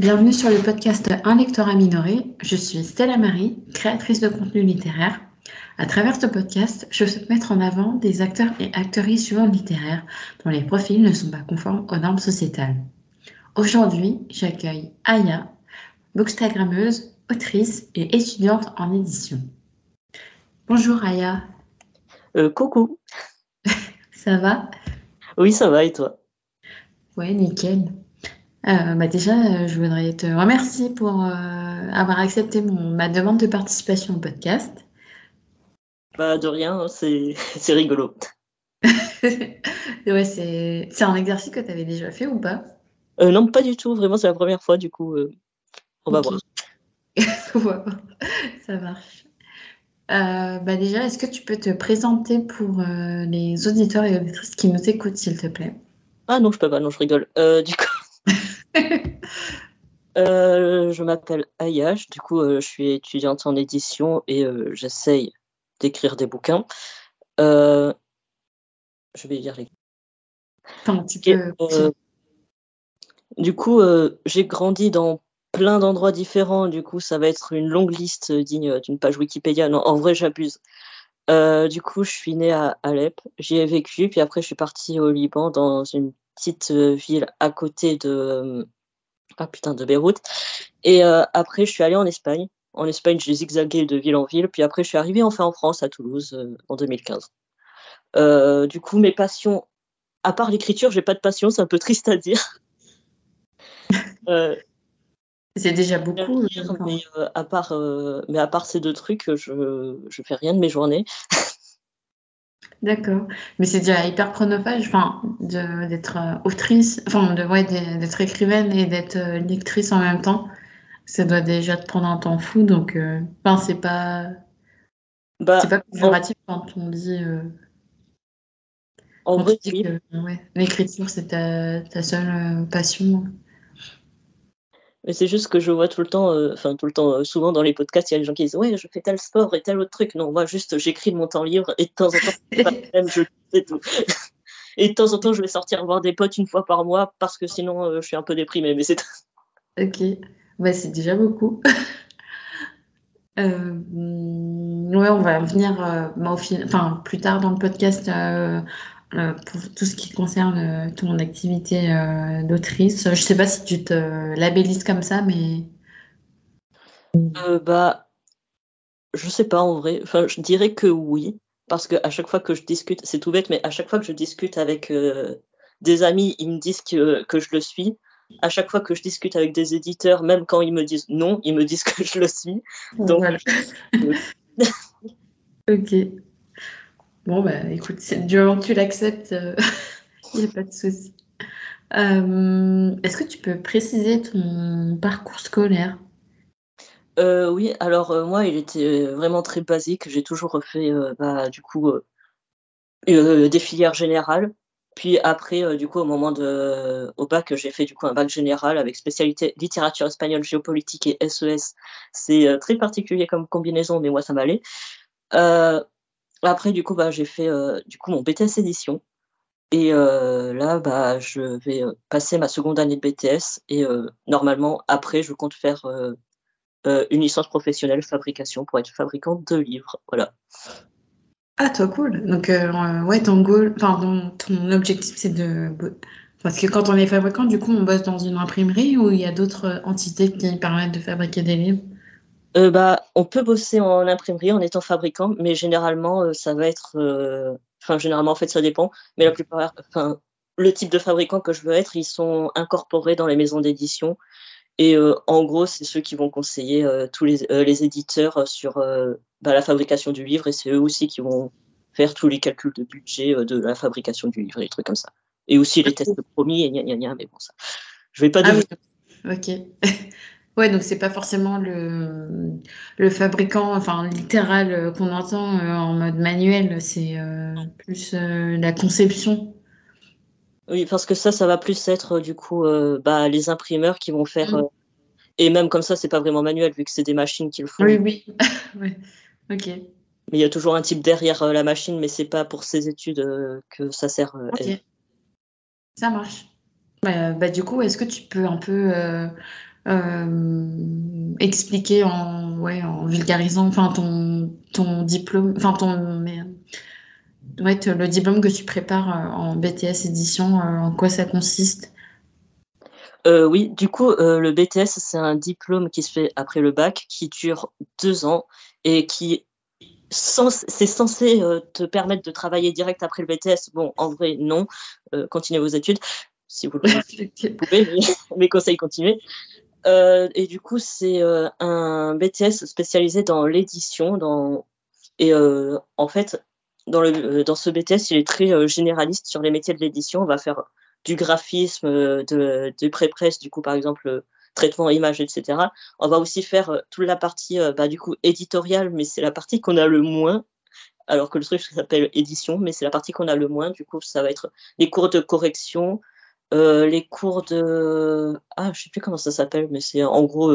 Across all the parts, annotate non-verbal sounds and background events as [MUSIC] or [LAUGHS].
Bienvenue sur le podcast Un lectorat minoré. Je suis Stella Marie, créatrice de contenu littéraire. À travers ce podcast, je souhaite mettre en avant des acteurs et actrices du monde littéraire dont les profils ne sont pas conformes aux normes sociétales. Aujourd'hui, j'accueille Aya, bookstagrammeuse, autrice et étudiante en édition. Bonjour Aya. Euh, coucou. [LAUGHS] ça va? Oui, ça va et toi? Ouais, nickel. Euh, bah déjà, je voudrais te remercier pour euh, avoir accepté ma demande de participation au podcast. Bah de rien, hein, c'est [LAUGHS] rigolo. [LAUGHS] ouais, c'est un exercice que tu avais déjà fait ou pas? Euh, Non, pas du tout. Vraiment, c'est la première fois. Du coup, [LAUGHS] on va voir. Ça marche. bah déjà, est-ce que tu peux te présenter pour les auditeurs et auditrices qui nous écoutent, s'il te plaît? Ah non, je peux pas. Non, je rigole. du coup. Euh, je m'appelle Ayash, du coup, euh, je suis étudiante en édition et euh, j'essaye d'écrire des bouquins. je vais lire les. du coup, j'ai grandi dans plein d'endroits différents. Du coup, ça va être une longue liste digne d'une page Wikipédia. Non, en vrai, j'abuse. du coup, je suis née à Alep, j'y ai vécu, puis après, je suis partie au Liban dans une petite ville à côté de ah putain de Beyrouth. Et euh, après, je suis allée en Espagne. En Espagne, j'ai zigzagué de ville en ville. Puis après, je suis arrivée enfin en France, à Toulouse, en 2015. du coup, mes passions, à part l'écriture, j'ai pas de passion, c'est un peu triste à dire. [LAUGHS] c'est déjà beaucoup. mais, à part, mais à part ces deux trucs, je, je fais rien de mes journées. [LAUGHS] D'accord. Mais c'est déjà hyper chronophage, enfin, d'être euh, autrice, enfin, de, ouais, d'être écrivaine et d'être euh, lectrice en même temps. Ça doit déjà te prendre un temps fou, donc, euh, enfin, c'est pas, bah, c'est pas péjoratif quand on dit, en vrai, ouais, l'écriture, c'est ta, ta seule passion. Mais c'est juste que je vois tout le temps, euh, enfin tout le temps, euh, souvent dans les podcasts, il y a des gens qui disent ouais, je fais tel sport et tel autre truc. Non, moi juste j'écris mon temps libre et de temps en temps, pas même, je fais tout. [LAUGHS] et de temps en temps, je vais sortir voir des potes une fois par mois parce que sinon, euh, je suis un peu déprimée. Mais c'est. ok, bah, c'est déjà beaucoup. [LAUGHS] ouais, on va venir bah, enfin, plus tard dans le podcast euh, pour tout ce qui concerne euh, ton activité euh, d'autrice. Je ne sais pas si tu te labellises comme ça, mais. bah, je sais pas en vrai. Enfin, je dirais que oui, parce qu'à chaque fois que je discute, c'est tout bête, mais à chaque fois que je discute avec des amis, ils me disent que, que je le suis. À chaque fois que je discute avec des éditeurs, même quand ils me disent non, ils me disent [LAUGHS] que je le suis. Donc, [LAUGHS] ok. Bon, bah écoute, du moment que tu l'acceptes, [LAUGHS] il n'y a pas de souci. Euh, est-ce que tu peux préciser ton parcours scolaire? Euh, Oui, alors euh, moi, il était vraiment très basique. J'ai toujours refait, bah, du coup, des filières générales. Puis après, du coup, au moment de, au bac, j'ai fait du coup un bac général avec spécialité littérature espagnole, géopolitique et SES. E C'est très particulier comme combinaison, mais moi, ça m'allait. Après, du coup, bah, j'ai fait euh, du coup mon BTS édition. Et euh, là, bah, je vais euh, passer ma seconde année de BTS. Et normalement, après, je compte faire une licence professionnelle fabrication pour être fabricant de livres. Voilà. Ah, toi, cool. Donc, ouais, ton goal, enfin, ton objectif, c'est de. Parce que quand on est fabricant, du coup, on bosse dans une imprimerie ou il y a d'autres entités qui permettent de fabriquer des livres? Euh, bah, on peut bosser en imprimerie en étant fabricant, mais généralement, euh, ça va être. Euh, enfin, généralement, en fait, ça dépend. Mais la plupart. Enfin, le type de fabricant que je veux être, ils sont incorporés dans les maisons d'édition. Et en gros, c'est ceux qui vont conseiller tous les, les, éditeurs sur bah, la fabrication du livre. Et c'est eux aussi qui vont faire tous les calculs de budget de la fabrication du livre et des trucs comme ça. Et aussi les tests promis et gna gna gna, mais bon, ça. Je vais pas ah, Ok. [LAUGHS] Ouais, donc c'est pas forcément le, le fabricant, enfin littéral euh, qu'on entend euh, en mode manuel, c'est euh, plus la conception. Oui, parce que ça, ça va plus être du coup bah, les imprimeurs qui vont faire. Mm. et même comme ça, c'est pas vraiment manuel vu que c'est des machines qui le font. Oui, oui. [LAUGHS] ouais. Ok. Mais il y a toujours un type derrière la machine, mais c'est pas pour ces études que ça sert. ok. Ça marche. Bah, bah, du coup, est-ce que tu peux un peu euh, expliquer en, ouais, en vulgarisant enfin, ton, ton diplôme, enfin ton, ouais, le diplôme que tu prépares euh, en BTS édition, en quoi ça consiste? Oui, du coup, le BTS, c'est un diplôme qui se fait après le bac, qui dure deux ans et qui c'est censé euh, te permettre de travailler direct après le BTS. Bon, en vrai, non. Euh, continuez vos études. Si vous le [LAUGHS] pouvez, [LAUGHS] mes conseils, continuez. Euh, et du coup, c'est un BTS spécialisé dans l'édition. Et en fait, dans, ce BTS, il est très généraliste sur les métiers de l'édition. On va faire du graphisme, de pré-presse, du coup, par exemple, traitement image, etc. On va aussi faire euh, toute la partie euh, bah, du coup éditoriale, mais c'est la partie qu'on a le moins. Alors que le truc s'appelle édition, mais c'est la partie qu'on a le moins. Du coup, ça va être les cours de correction, euh, les cours de ah, je sais plus comment ça s'appelle, mais c'est en gros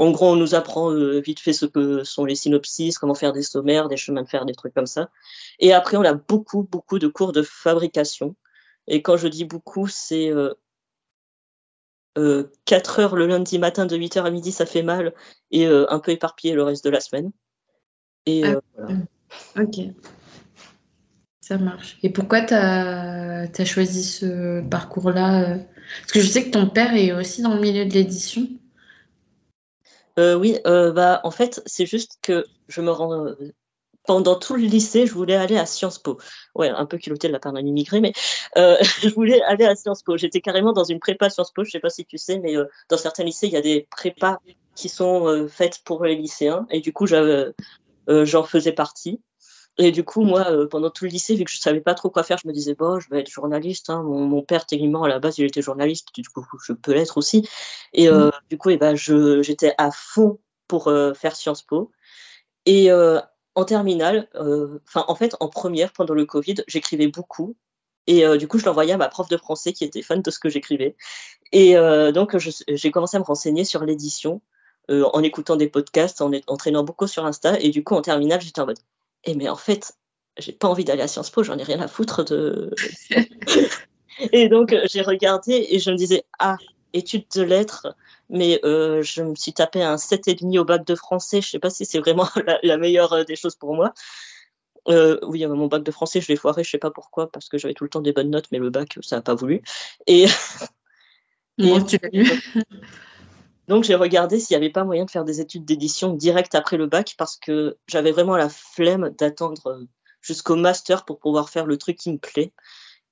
en gros, on nous apprend vite fait ce que sont les synopsis, comment faire des sommaires, des chemins de fer, des trucs comme ça. Et après, on a beaucoup, beaucoup de cours de fabrication. Et quand je dis beaucoup, c'est 4 euh, heures le lundi matin de 8h à midi, ça fait mal, et euh, un peu éparpillé le reste de la semaine. Et ah, euh, Ok. Ça marche. Et pourquoi tu as, choisi ce parcours-là Parce que je sais que ton père est aussi dans le milieu de l'édition. oui, bah, en fait, c'est juste que je me rends pendant tout le lycée, je voulais aller à Sciences Po. Ouais, un peu culotté de la part d'un immigré, mais euh, [LAUGHS] je voulais aller à Sciences Po. J'étais carrément dans une prépa Sciences Po. Je sais pas si tu sais, mais euh, dans certains lycées, il y a des prépas qui sont euh, faites pour les lycéens. Et du coup, j'en faisais partie. Et du coup, moi, pendant tout le lycée, vu que je savais pas trop quoi faire, je me disais, bon, je vais être journaliste. Hein. Mon, père, techniquement, à la base, il était journaliste. Du coup, je peux l'être aussi. Et mmh. du coup, eh ben, j'étais à fond pour faire Sciences Po. Et en terminale, euh, enfin en fait en première pendant le Covid, j'écrivais beaucoup et euh, du coup je l'envoyais à ma prof de français qui était fan de ce que j'écrivais et euh, donc j'ai commencé à me renseigner sur l'édition en écoutant des podcasts, en entraînant beaucoup sur Insta et du coup en terminale j'étais en mode eh mais en fait j'ai pas envie d'aller à Sciences Po, j'en ai rien à foutre de [LAUGHS] et donc j'ai regardé et je me disais ah études de lettres mais euh, je me suis tapé un 7,5 au bac de français. Je sais pas si c'est vraiment [LAUGHS] la, meilleure euh, des choses pour moi. Euh, oui, mon bac de français, je l'ai foiré, je sais pas pourquoi, parce que j'avais tout le temps des bonnes notes, mais le bac, ça n'a pas voulu. Et, [LAUGHS] donc j'ai regardé s'il n'y avait pas moyen de faire des études d'édition direct après le bac, parce que j'avais vraiment la flemme d'attendre jusqu'au master pour pouvoir faire le truc qui me plaît.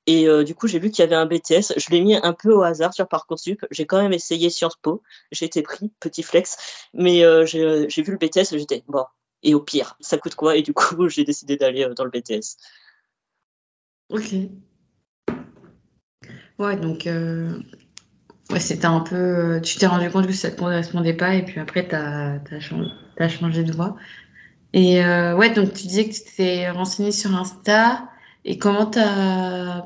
Et euh, du coup, j'ai vu qu'il y avait un BTS. Je l'ai mis un peu au hasard sur Parcoursup. J'ai quand même essayé Sciences Po. J'ai été pris, petit flex. Mais euh, j'ai vu le BTS et j'étais, bon, et au pire, ça coûte quoi? Et du coup, [LAUGHS] j'ai décidé d'aller euh, dans le BTS. Ok. Ouais, donc, ouais, c'était un peu. Tu t'es rendu compte que ça ne te correspondait pas et puis après, tu as, changé, changé de voie. Et ouais, donc tu disais que tu t'es renseigné sur Insta. Et comment tu as,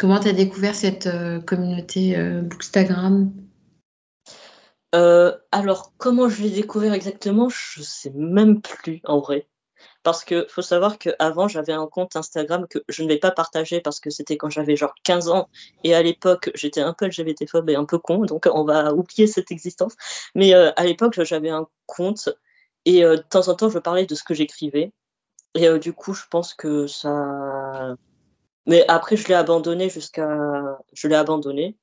comment as découvert cette euh, communauté euh, Bookstagram? Euh, Alors, comment je l'ai découvert exactement? Je sais même plus en vrai. Parce que faut savoir qu'avant, j'avais un compte Instagram que je ne vais pas partager parce que c'était quand j'avais genre 15 ans. Et à l'époque, j'étais un peu LGBTphobe et un peu con. Donc, on va [LAUGHS] oublier cette existence. Mais à l'époque, j'avais un compte. Et de temps en temps, je parlais de ce que j'écrivais. Et euh, du coup, je pense que ça. Mais après, je l'ai abandonné jusqu'à. Je l'ai abandonné.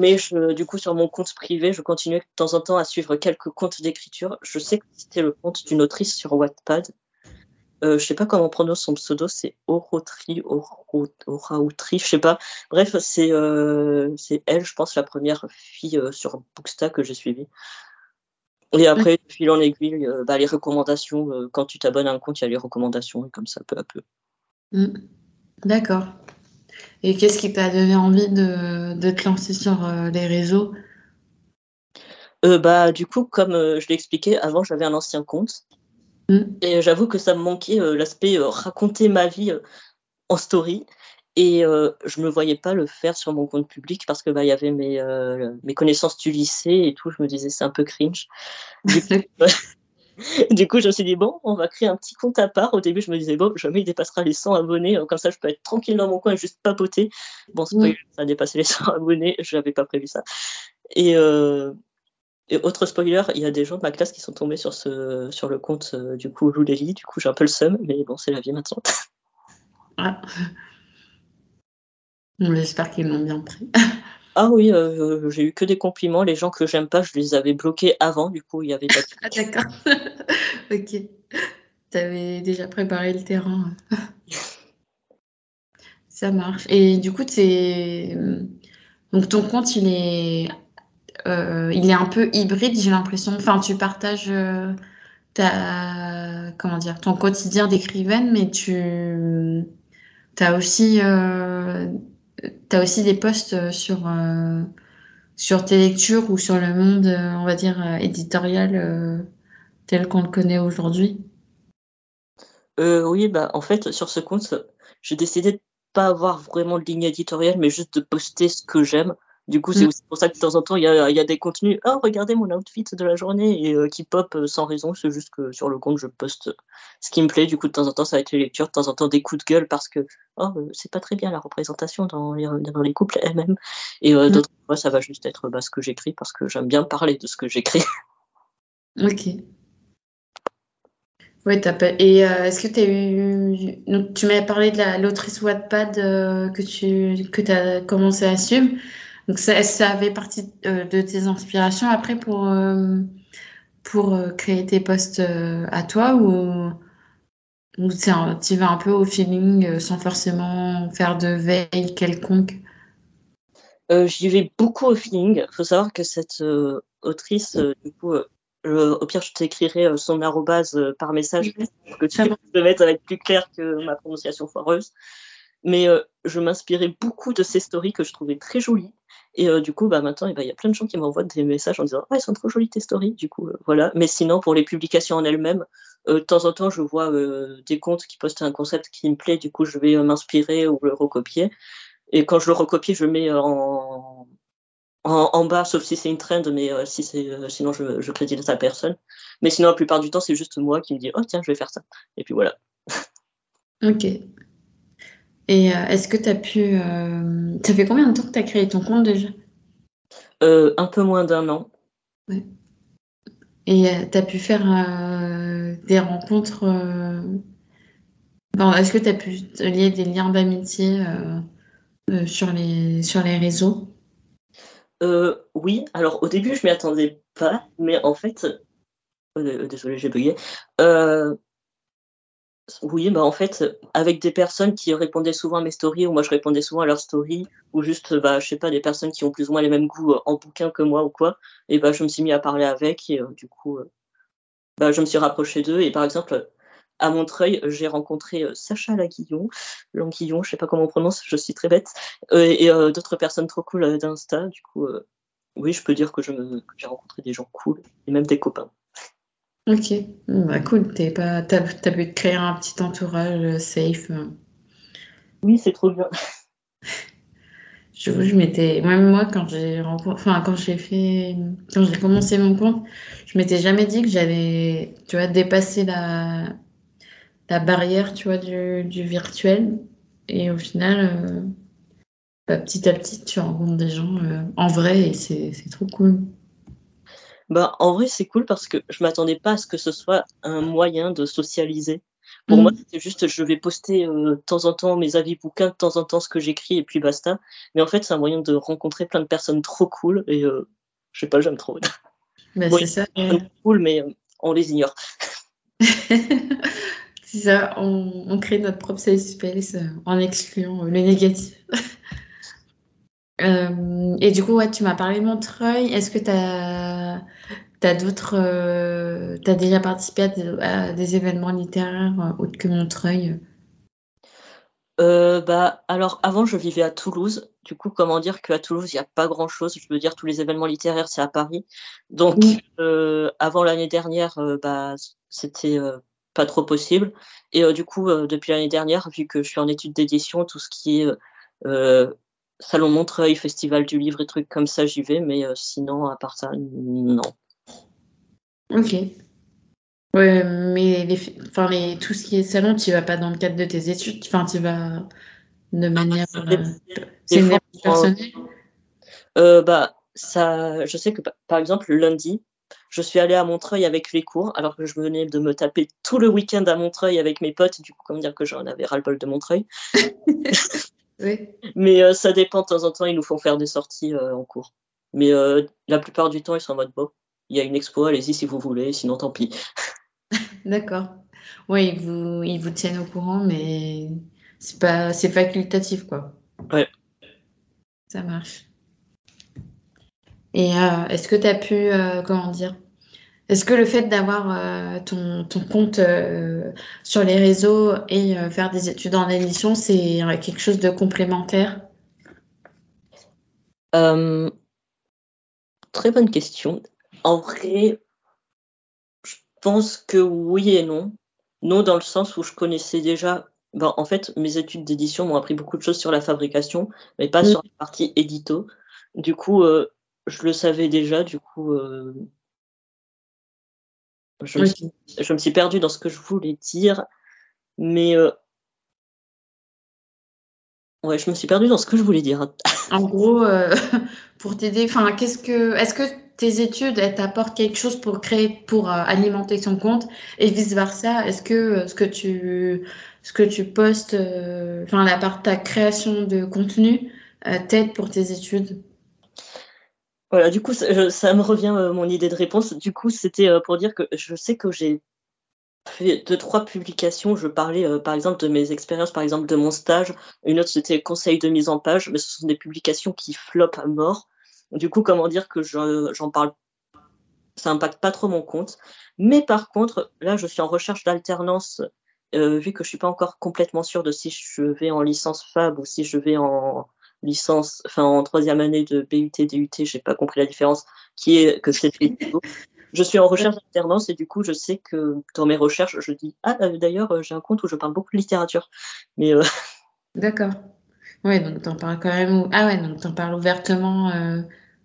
Mais je, du coup, sur mon compte privé, je continuais de temps en temps à suivre quelques comptes d'écriture. Je sais que c'était le compte d'une autrice sur Wattpad. Euh, je sais pas comment on prononce son pseudo, c'est Orotri, Orautri, je sais pas. Bref, c'est euh, c'est elle, je pense, la première fille euh, sur Booksta que j'ai suivie. Et après, de fil en aiguille, euh, bah, les recommandations, quand tu t'abonnes à un compte, il y a les recommandations, et comme ça, peu à peu. Mm. D'accord. Et qu'est-ce qui t'a donné envie de, te lancer sur les réseaux? Bah, Du coup, comme je l'ai expliqué, avant, j'avais un ancien compte. Mm. Et j'avoue que ça me manquait l'aspect raconter ma vie en story. Et euh, je me voyais pas le faire sur mon compte public parce que bah y avait mes, euh, mes connaissances du lycée et tout. Je me disais c'est un peu cringe. [LAUGHS] [LAUGHS] Du coup, je me suis dit bon, on va créer un petit compte à part. Au début, je me disais bon, jamais il dépassera les 100 abonnés, comme ça je peux être tranquille dans mon coin et juste papoter. Bon, ça a dépassé les 100 abonnés, je n'avais pas prévu ça. Et, et, autre spoiler, il y a des gens de ma classe qui sont tombés sur, ce, sur le compte du coup Louleli. Du coup, j'ai un peu le seum, mais bon, c'est la vie maintenant. [LAUGHS] Ah. J'espère qu'ils l'ont bien pris. [LAUGHS] Ah oui, euh, j'ai eu que des compliments. Les gens que j'aime pas, je les avais bloqués avant. Du coup, il y avait pas [LAUGHS] Ah d'accord. ok. Tu avais déjà préparé le terrain. Ça marche. Et du coup, c'est donc ton compte, il est, euh, il est un peu hybride, j'ai l'impression. Enfin, tu partages euh, ta, comment dire, ton quotidien d'écrivaine, mais tu as aussi tu as aussi des posts euh, sur, euh, sur tes lectures ou sur le monde, euh, on va dire, éditorial tel qu'on le connaît aujourd'hui Oui, bah, en fait, sur ce compte, j'ai décidé de pas avoir vraiment de ligne éditoriale, mais juste de poster ce que j'aime. Du coup, c'est mm. aussi pour ça que de temps en temps, il y a, y a, des contenus. Oh, regardez mon outfit de la journée et euh, qui pop euh, sans raison. C'est juste que sur le compte, je poste ce qui me plaît. Du coup, de temps en temps, ça va être les lectures, de temps en temps, des coups de gueule parce que oh, euh, c'est pas très bien la représentation dans les, dans les couples elles-mêmes. Et mm. d'autres fois, ça va juste être bah, ce que j'écris parce que j'aime bien parler de ce que j'écris. [LAUGHS] Ok. Ouais, Et est-ce que tu as eu. Donc, tu m'avais parlé de l'autrice Wattpad que tu que as commencé à suivre. Donc ça, ça avait partie euh, de tes inspirations après pour, euh, pour euh, créer tes posts à toi ou, ou tu vas un peu au feeling sans forcément faire de veille quelconque? J'y vais beaucoup au feeling. Il faut savoir que cette autrice, du coup, au pire, je t'écrirai son arrobase par message pour que tu [LAUGHS] le mettre, être plus clair que ma prononciation foireuse. Mais je m'inspirais beaucoup de ses stories que je trouvais très jolies. Et euh, du coup, bah, maintenant, eh ben, il y a plein de gens qui m'envoient des messages en disant Ah, elles sont trop jolies tes stories. Du coup, euh, voilà. Mais sinon, pour les publications en elles-mêmes, euh, de temps en temps, je vois des comptes qui postent un concept qui me plaît. Du coup, je vais m'inspirer ou le recopier. Et quand je le recopie, je le mets en, en, bas, sauf si c'est une trend, mais si c'est, sinon, je, je crédite à personne. Mais sinon, la plupart du temps, c'est juste moi qui me dis Oh, tiens, je vais faire ça. Et puis voilà. Ok. Et euh, est-ce que tu as pu. Euh, ça fait combien de temps que tu as créé ton compte déjà? Euh, Un peu moins d'un an. Ouais. Et tu as pu faire des rencontres. est-ce que tu as pu lier des liens d'amitié sur, les, sur les réseaux? Oui, alors au début, je m'y attendais pas, mais en fait. désolé, j'ai bugué. Oui, bah en fait, avec des personnes qui répondaient souvent à mes stories, ou moi je répondais souvent à leurs stories, ou juste, bah, je sais pas, des personnes qui ont plus ou moins les mêmes goûts euh, en bouquin que moi ou quoi, et bah, je me suis mis à parler avec, et euh, du coup, euh, bah, je me suis rapproché d'eux, et par exemple, à Montreuil, j'ai rencontré Sacha Laguillon, Languillon, je sais pas comment on prononce, je suis très bête, et d'autres personnes trop cool d'Insta, du coup, oui, je peux dire que j'ai rencontré des gens cool, et même des copains. Ok, bah cool, t'as pas, pu te créer un petit entourage euh, safe. Euh. Oui, c'est trop bien. [LAUGHS] Je, je m'étais, même moi, quand j'ai enfin, quand j'ai fait, quand j'ai commencé mon compte, je m'étais jamais dit que j'allais, tu vois, dépasser la, la barrière, tu vois, du, du virtuel. Et au final, euh, bah, petit à petit, tu rencontres des gens en vrai et c'est trop cool. Bah, en vrai, c'est cool parce que je m'attendais pas à ce que ce soit un moyen de socialiser. Pour moi, mm. c'était juste, je vais poster euh, de temps en temps mes avis bouquins, de temps en temps ce que j'écris et puis basta. Mais en fait, c'est un moyen de rencontrer plein de personnes trop cool et euh, je sais pas, j'aime trop. [LAUGHS] Bah, c'est ça. Cool, mais euh, on les ignore. [LAUGHS] c'est ça, on, on, crée notre propre safe space en excluant le négatif. [LAUGHS] Euh, et du coup, ouais, tu m'as parlé de Montreuil. Est-ce que tu as, as d'autres. Euh, tu as déjà participé à des, événements littéraires euh, autres que Montreuil? Bah, alors avant je vivais à Toulouse, du coup comment dire qu'à Toulouse il n'y a pas grand chose, je veux dire tous les événements littéraires c'est à Paris, donc avant l'année dernière bah, c'était pas trop possible, et du coup depuis l'année dernière vu que je suis en études d'édition, tout ce qui est Salon Montreuil, Festival du Livre et trucs comme ça, j'y vais, mais euh, sinon, à part ça, non. Ok. Ouais, mais les, enfin, les, tout ce qui est salon, tu vas pas dans le cadre de tes études, enfin, tu vas de manière. Euh, c'est une personnelle? Euh, bah, ça, je sais que par exemple, le lundi, je suis allée à Montreuil avec les cours, alors que je venais de me taper tout le week-end à Montreuil avec mes potes. Du coup, comment dire que j'en avais ras-le-bol de Montreuil. [LAUGHS] oui. Mais euh, ça dépend, de temps en temps, ils nous font faire des sorties euh, en cours. Mais euh, la plupart du temps, ils sont en mode, bon, il y a une expo, allez-y si vous voulez, sinon tant pis. [LAUGHS] D'accord. Oui, ils vous, ils vous tiennent au courant, mais c'est pas, c'est facultatif, quoi. Ouais. Ça marche. Et euh, est-ce que tu as pu, euh, comment dire, est-ce que le fait d'avoir euh, ton, ton, compte sur les réseaux et faire des études en édition, c'est quelque chose de complémentaire? Très bonne question. En vrai, je pense que oui et non. Non, dans le sens où je connaissais déjà. Ben, en fait, mes études d'édition m'ont appris beaucoup de choses sur la fabrication, mais pas sur la partie édito. Du coup, je le savais déjà, du coup, euh, je, me suis, je, me suis, perdue dans ce que je voulais dire, mais euh, ouais, je me suis perdue dans ce que je voulais dire. en gros, euh, [LAUGHS] pour t'aider, enfin, qu'est-ce que, est-ce que tes études, elles t'apportent quelque chose pour créer, pour alimenter ton compte et vice versa Est-ce que ce que tu, ce que tu postes, enfin, la part ta création de contenu t'aide pour tes études? Voilà, du coup, ça, me revient euh, mon idée de réponse. Du coup, c'était euh, pour dire que je sais que j'ai fait deux, trois publications. Je parlais, euh, par exemple, de mes expériences, par exemple, de mon stage. Une autre, c'était conseil de mise en page. Mais ce sont des publications qui flopent à mort. Du coup, comment dire que j'en parle? Ça impacte pas trop mon compte. Mais par contre, là, je suis en recherche d'alternance, vu que je suis pas encore complètement sûre de si je vais en licence Fab ou si je vais en, licence, enfin en troisième année de BUT, DUT, j'ai pas compris la différence, qui est que c'est [LAUGHS] Je suis en recherche d'alternance et du coup, je sais que dans mes recherches, je dis ah euh, d'ailleurs euh, j'ai un compte où je parle beaucoup de littérature, mais euh, [LAUGHS] d'accord. Ouais, donc t'en parles quand même. Ah ouais, donc t'en parles ouvertement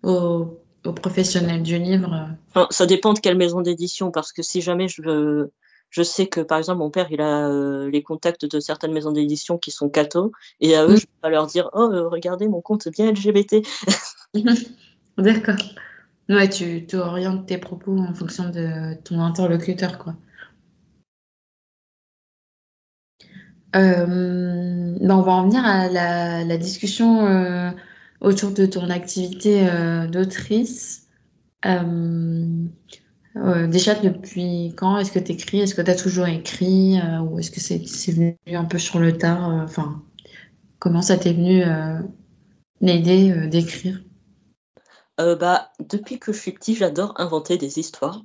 aux, aux, professionnels du livre. ça dépend de quelle maison d'édition, parce que si jamais je veux je sais que, par exemple, mon père, il a euh, les contacts de certaines maisons d'édition qui sont cathos, et à eux, je peux pas leur dire Oh, euh, regardez, mon compte est bien LGBT. [LAUGHS] D'accord. Ouais, tu, tu, orientes tes propos en fonction de ton interlocuteur, quoi. Euh, ben on va en venir à la, la discussion autour de ton activité d'autrice. Euh, déjà, depuis quand est-ce que tu écris Est-ce que tu as toujours écrit euh, Ou est-ce que c'est venu un peu sur le tard euh, Enfin, comment ça t'est venu l'idée d'écrire? Bah, Depuis que je suis petit, j'adore inventer des histoires.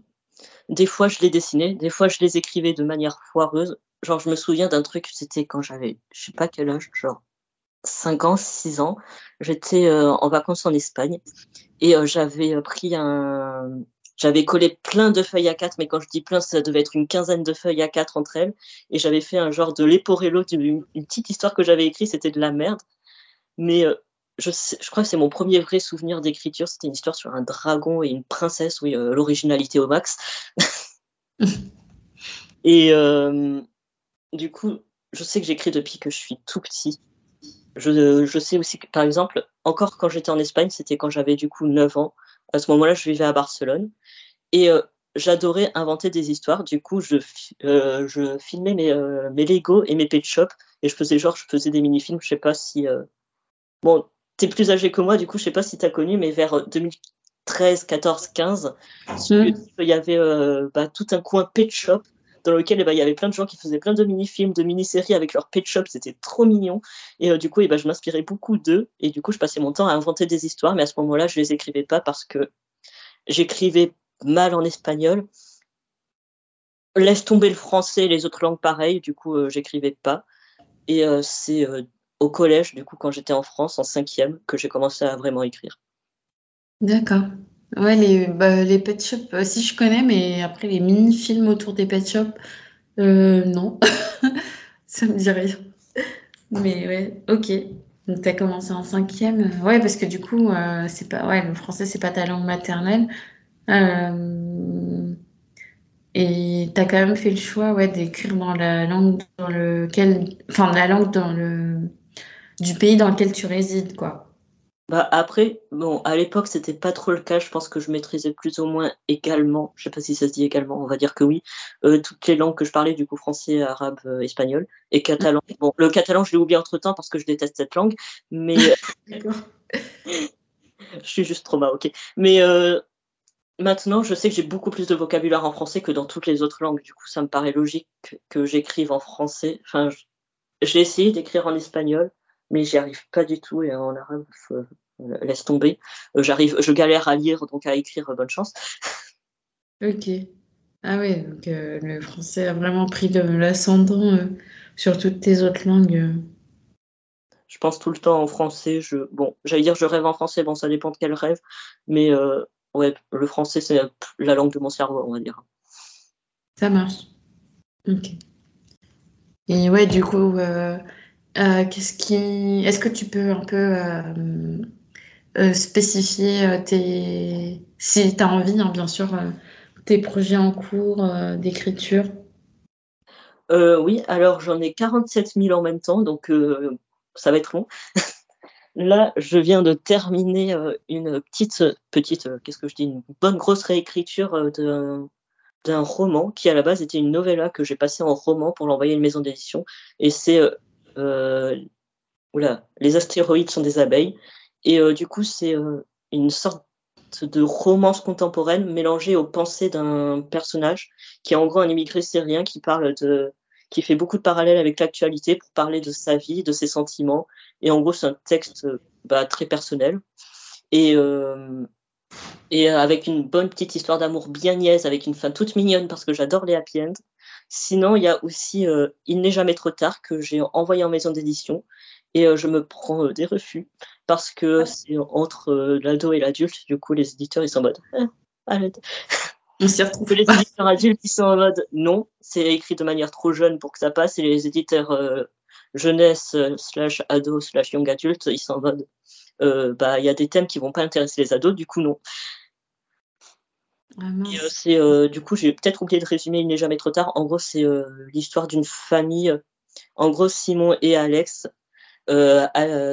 Des fois, je les dessinais, des fois, je les écrivais de manière foireuse. Genre, je me souviens d'un truc, c'était quand j'avais, je sais pas quel âge, genre 5 ans, 6 ans. J'étais en vacances en Espagne et j'avais pris un, j'avais collé plein de feuilles à 4, mais quand je dis plein, ça devait être une quinzaine de feuilles à 4 entre elles. Et j'avais fait un genre de Leporello, une, une petite histoire que j'avais écrite, c'était de la merde. Mais euh, je, je, crois que c'est mon premier vrai souvenir d'écriture. C'était une histoire sur un dragon et une princesse, oui, euh, l'originalité au max. [LAUGHS] et euh, du coup, je sais que j'écris depuis que je suis tout petit. Je, je, sais aussi que, par exemple, encore quand j'étais en Espagne, c'était quand j'avais du coup 9 ans. À ce moment-là, je vivais à Barcelone. Et euh, j'adorais inventer des histoires. Du coup, je, euh, je filmais mes, euh, mes Lego et mes Pet Shop. Et je faisais genre, je faisais des mini-films. Je sais pas si. Bon, t'es plus âgé que moi, du coup, je sais pas si t'as connu, mais vers 2013, 14, 15, il y avait bah, tout un coin Pet Shop dans lequel eh ben, il y avait plein de gens qui faisaient plein de mini-films, de mini-séries avec leur pet shop, c'était trop mignon. Et du coup, eh ben, je m'inspirais beaucoup d'eux. Et du coup, je passais mon temps à inventer des histoires, mais à ce moment-là, je les écrivais pas parce que j'écrivais mal en espagnol. Laisse tomber le français, les autres langues pareilles, du coup, euh, j'écrivais pas. Et euh, c'est euh, au collège, du coup, quand j'étais en France, en cinquième, que j'ai commencé à vraiment écrire. D'accord. Ouais, les, bah, les pet shops, si je connais, mais après les mini-films autour des pet shops, non, [LAUGHS] ça me dit rien. Mais ouais, ok. Donc, tu as commencé en cinquième. Ouais, parce que du coup, c'est pas, ouais, le français, c'est pas ta langue maternelle. Euh, et tu as quand même fait le choix ouais, d'écrire dans la langue dans lequel, enfin la langue dans le du pays dans lequel tu résides, quoi. Bah après, bon, à l'époque, c'était pas trop le cas. Je pense que je maîtrisais plus ou moins également, je sais pas si ça se dit également, on va dire que oui, euh, toutes les langues que je parlais, du coup, français, arabe, euh, espagnol et catalan. Bon, le catalan, je l'ai oublié entre temps parce que je déteste cette langue, mais. [LAUGHS] [LAUGHS] je suis juste trop ok. Mais euh, maintenant, je sais que j'ai beaucoup plus de vocabulaire en français que dans toutes les autres langues. Du coup, ça me paraît logique que j'écrive en français. Enfin, j'ai essayé d'écrire en espagnol mais j'y arrive pas du tout et en arabe, euh, laisse tomber. Euh, j'arrive, je galère à lire, donc à écrire, bonne chance. Ok. Ah oui, donc euh, le français a vraiment pris de l'ascendant sur toutes tes autres langues. Je pense tout le temps en français. Je, bon, j'allais dire je rêve en français. Bon, ça dépend de quel rêve, mais ouais, le français c'est la langue de mon cerveau, on va dire. Ça marche. Ok. Et ouais, du coup, euh, qu'est-ce qui... Est-ce que tu peux un peu euh, euh, spécifier tes... si tu as envie, hein, bien sûr, tes projets en cours d'écriture Oui, alors j'en ai 47 000 en même temps, donc ça va être long. [LAUGHS] Là, je viens de terminer une petite, petite, qu'est-ce que je dis, une bonne grosse réécriture d'un roman qui à la base était une novella que j'ai passé en roman pour l'envoyer à une maison d'édition. Et c'est euh, les astéroïdes sont des abeilles. Et euh, du coup, c'est euh, une sorte de romance contemporaine mélangée aux pensées d'un personnage qui est en gros un immigré syrien qui parle de qui fait beaucoup de parallèles avec l'actualité pour parler de sa vie, de ses sentiments. Et en gros, c'est un texte bah, très personnel. Et, euh, avec une bonne petite histoire d'amour bien niaise, avec une fin toute mignonne parce que j'adore les happy end. Sinon, il y a aussi euh, Il n'est jamais trop tard que j'ai envoyé en maison d'édition et euh, je me prends euh, des refus parce que c'est entre l'ado et l'adulte. Du coup, les éditeurs ils sont en mode ah, [LAUGHS] On s'y retrouve. Les éditeurs adultes ils sont en mode non, c'est écrit de manière trop jeune pour que ça passe et les éditeurs jeunesse slash ado slash young adulte ils sont en mode bah il y a des thèmes qui vont pas intéresser les ados, du coup non. Ah, euh, c'est euh, du coup, j'ai peut-être oublié de résumer. Il n'est jamais trop tard. En gros, c'est euh, l'histoire d'une famille. En gros, Simon et Alex.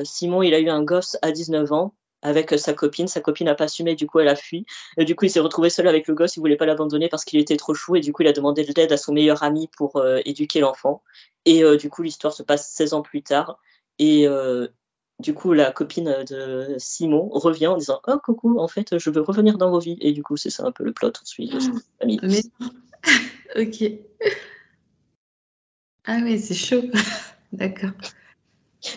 Simon, il a eu un gosse à 19 ans avec sa copine. Sa copine n'a pas assumé, du coup, elle a fui. Et du coup, il s'est retrouvé seul avec le gosse. Il voulait pas l'abandonner parce qu'il était trop chou. Et du coup, il a demandé de l'aide à son meilleur ami pour éduquer l'enfant. Et du coup, l'histoire se passe 16 ans plus tard. Et du coup, la copine de Simon revient en disant Oh, coucou, en fait, je veux revenir dans vos vies. Et du coup, c'est ça un peu le plot ensuite de [LAUGHS] ok. Ah oui, c'est chaud. [LAUGHS] D'accord.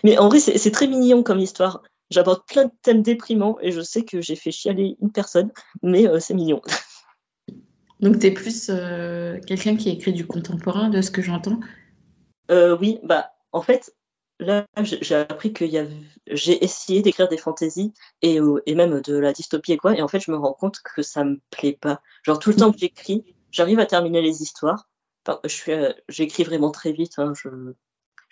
Mais en vrai, c'est très mignon comme histoire. J'aborde plein de thèmes déprimants et je sais que j'ai fait chialer une personne, mais euh, c'est mignon. [LAUGHS] Donc, tu es plus euh, quelqu'un qui écrit du contemporain, de ce que j'entends? Euh, Oui, bah, en fait, là, j'ai appris que j'ai essayé d'écrire des fantaisies et, et, même de la dystopie et quoi, et en fait, je me rends compte que ça me plaît pas. Genre, tout le temps que j'écris, j'arrive à terminer les histoires. j'écris vraiment très vite. Hein, je,